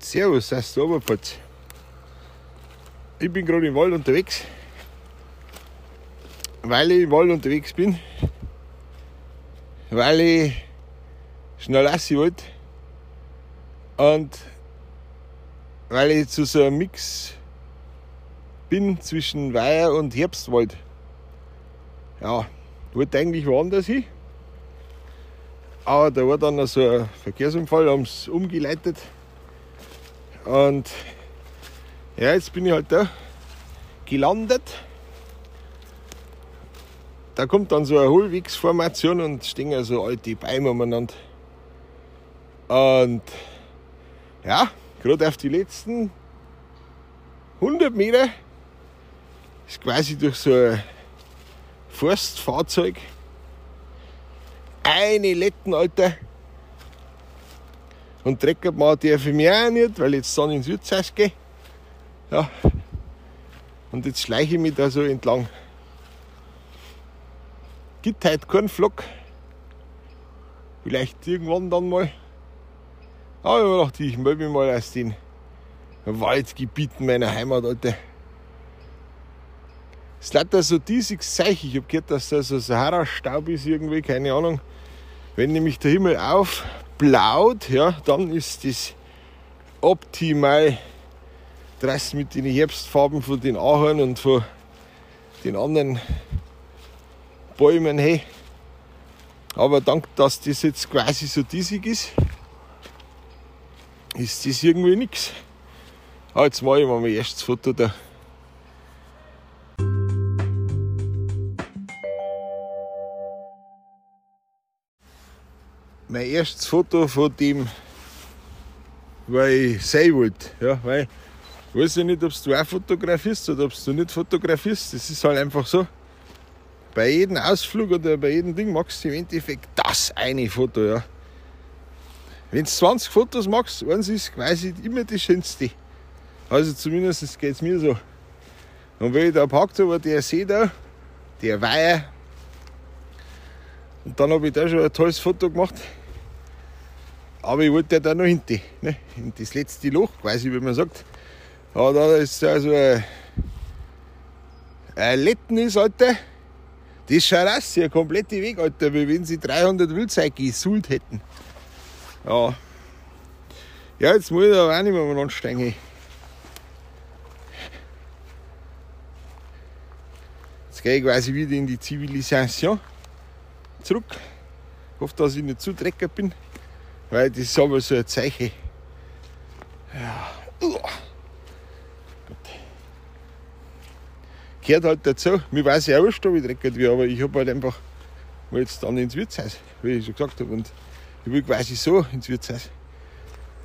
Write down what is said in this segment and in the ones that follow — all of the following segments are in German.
Servus aus der Oberpfalz. Ich bin gerade im Wald unterwegs. Weil ich im Wald unterwegs bin, weil ich schnell lassen wollte und weil ich zu so einem Mix bin zwischen Weiher und Herbstwald. Ja, wollte eigentlich woanders hin. Aber da war dann so ein Verkehrsunfall, haben es umgeleitet. Und ja, jetzt bin ich halt da gelandet. Da kommt dann so eine Hohlwegsformation und stehen so alte Bäume umeinander. Und ja, gerade auf die letzten 100 Meter ist quasi durch so ein Forstfahrzeug eine Letten, Alter. Und Trecker machen darf ich mich auch nicht, weil ich jetzt dann ins Wirtshaus gehe. Ja. Und jetzt schleiche ich mich da so entlang. Gibt heute keinen Flock. Vielleicht irgendwann dann mal. Aber ich dachte, ich melde mich mal aus den Waldgebieten meiner Heimat, Alter. Es ist leider so diesiges Zeichen. Ich habe gehört, dass da so Sahara-Staub ist irgendwie, keine Ahnung. Wenn nämlich der Himmel aufblaut, ja, dann ist das optimal draußen mit den Herbstfarben von den Ahorn und von den anderen Bäumen. Hey. Aber dank, dass das jetzt quasi so diesig ist, ist das irgendwie nichts. Ah, jetzt mache ich mal mein erstes Foto da. Mein erstes Foto von dem, weil ich sein wollte. Ja, weil ich weiß ja nicht, ob du auch fotografierst oder ob du nicht fotografierst. Das ist halt einfach so. Bei jedem Ausflug oder bei jedem Ding machst du im Endeffekt das eine Foto. Ja. Wenn du 20 Fotos machst, eins ist quasi immer das Schönste. Also zumindest geht es mir so. Und wenn ich da parkt habe, der See da, der Weiher, und dann habe ich da schon ein tolles Foto gemacht. Aber ich wollte ja da noch hinten, ne? in das letzte Loch, quasi, wie man sagt. Aber da ist also ein, ein Letten Alter. Das schaut aus, wie ein kompletter Weg, Alter, wie wenn sie 300 Wildzeit gesult hätten. Ja. Ja, jetzt muss ich da auch nicht mehr mal ansteigen. Jetzt gehe ich quasi wieder in die Zivilisation zurück. Ich hoffe, dass ich nicht zu dreckig bin, weil das ist aber so ein Zeichen. Ja. Uah. Gehört halt dazu. Mir weiß ja auch schon, wie dreckig wie, aber ich habe halt einfach mal jetzt dann ins Wirtshaus, wie ich schon gesagt habe. Und ich will quasi so ins Wirtshaus.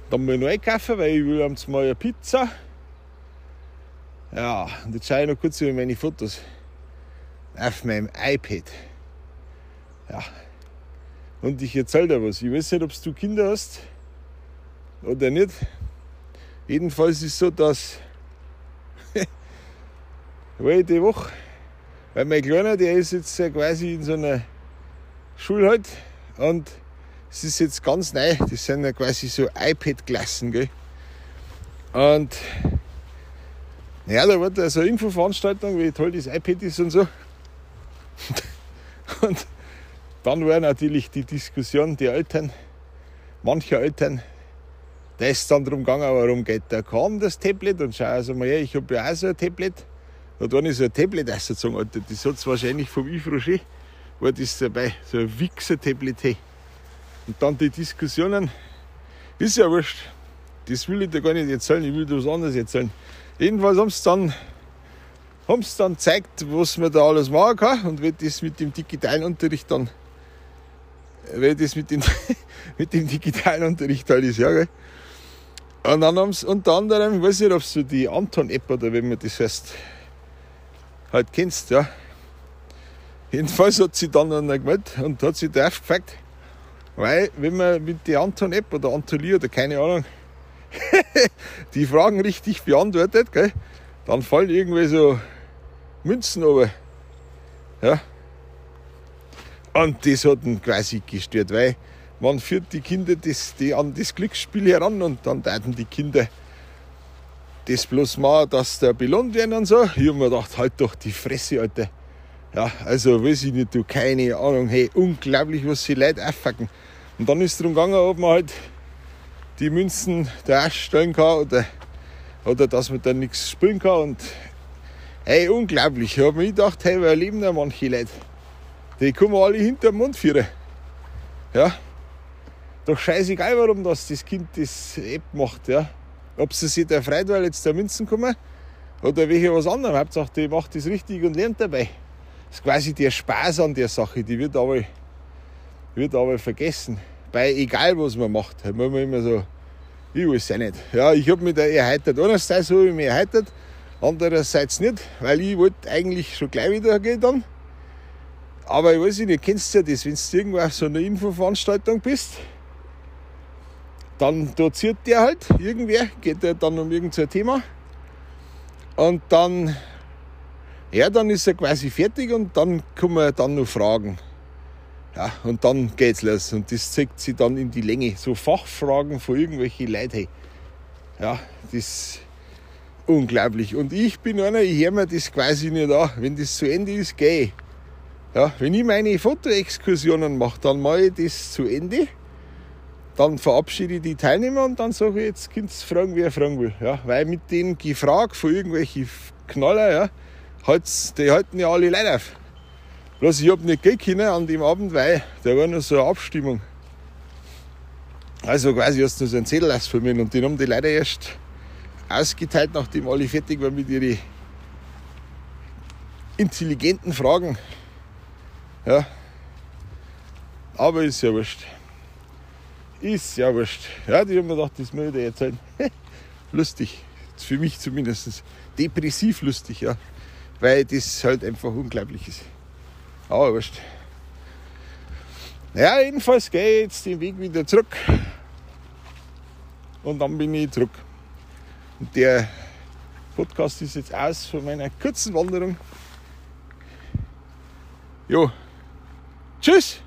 Dann mal neu kaufen, weil ich will abends mal eine Pizza. Ja, und jetzt schaue ich noch kurz über meine Fotos auf meinem iPad. Ja. Und ich erzähle dir was. Ich weiß nicht, ob du Kinder hast oder nicht. Jedenfalls ist es so, dass jede Woche, weil mein Kleiner, der ist jetzt quasi in so einer Schule halt und es ist jetzt ganz neu, das sind ja quasi so iPad-Klassen, gell? Und ja, da war so eine Infoveranstaltung, wie toll das iPad ist und so. Und dann war natürlich die Diskussion der Eltern, mancher Eltern, da ist dann darum gegangen, warum geht der kaum das Tablet und schau also mal her, ich habe ja auch so ein Tablet. Da dann ist so ein Tablet ausgezogen, Alter. Das hat es wahrscheinlich vom Yves Rocher, war das dabei, so ein Wichser-Tablet. Hey. Und dann die Diskussionen, ist ja wurscht. Das will ich dir gar nicht erzählen, ich will dir was anderes erzählen. Jedenfalls haben sie dann, haben sie dann gezeigt, was man da alles machen kann und wie das mit dem digitalen Unterricht dann, wie das mit dem, mit dem digitalen Unterricht halt ist, ja, gell. Und dann haben sie unter anderem, ich weiß nicht, ob du die Anton-App oder wie man das heißt, halt kennst, ja. Jedenfalls hat sie dann einer gemeldet und hat sich da aufgefragt, weil, wenn man mit der Anton-App oder Antolie oder keine Ahnung, die Fragen richtig beantwortet, gell, dann fallen irgendwie so Münzen runter. Ja. Und das hat ihn quasi gestört, weil man führt die Kinder das, die an das Glücksspiel heran und dann taten die Kinder das bloß mal, dass der belohnt werden und so. Ich habe mir gedacht, halt doch die Fresse, Alter. Ja, also weiß ich nicht, du, keine Ahnung. Hey, unglaublich, was sie Leute auffacken. Und dann ist es darum gegangen, ob man halt die Münzen da stellen kann oder, oder dass man dann nichts spielen kann. Und hey, unglaublich. Ich habe mir gedacht, hey, wer leben da manche Leute? Die kommen alle hinter den Mund führen. Ja. Doch scheißegal, warum das, das Kind das App macht. Ja. Ob sie sich da freut, weil jetzt der Münzen kommen oder welche was anderes. Hauptsache, die macht das richtig und lernt dabei. Das ist quasi der Spaß an der Sache, die wird aber, wird aber vergessen. Bei egal was man macht, da muss man immer so, ich weiß es nicht. Ja, ich habe mich da erheitert. Einerseits habe ich mich erheitert, andererseits nicht, weil ich wollte eigentlich schon gleich wieder gehen dann. Aber ich weiß nicht, kennst ja das, wenn du irgendwo auf so einer Infoveranstaltung bist, dann doziert der halt irgendwer, geht der dann um irgendein Thema und dann ja, dann ist er quasi fertig und dann man dann noch fragen. Ja, und dann geht's los. Und das zeigt sich dann in die Länge. So Fachfragen von irgendwelchen Leuten. Ja, das ist unglaublich. Und ich bin einer, ich höre mir das quasi nicht an. Wenn das zu Ende ist, gehe ich. Ja, wenn ich meine Fotoexkursionen mache, dann mache ich das zu Ende. Dann verabschiede ich die Teilnehmer und dann sage ich, jetzt könnt ihr fragen, wer fragen will. Ja, weil mit den Gefrag von irgendwelchen Knaller, ja, halt's, die halten ja alle Leute auf. Bloß ich habe nicht gehen können an dem Abend, weil da war noch so eine Abstimmung. Also quasi hast du so einen Zettel ausfilmen und den haben die Leute erst ausgeteilt, nachdem alle fertig waren mit ihren intelligenten Fragen. Ja. Aber ist ja wurscht. Ist ja wurscht. Ja, die haben mir gedacht, das ich dir erzählen. lustig. Für mich zumindest. Depressiv lustig, ja weil das halt einfach unglaublich ist. Aber wurscht. Ja, jedenfalls gehe ich jetzt den Weg wieder zurück. Und dann bin ich zurück. Und der Podcast ist jetzt aus von meiner kurzen Wanderung. Jo. Tschüss!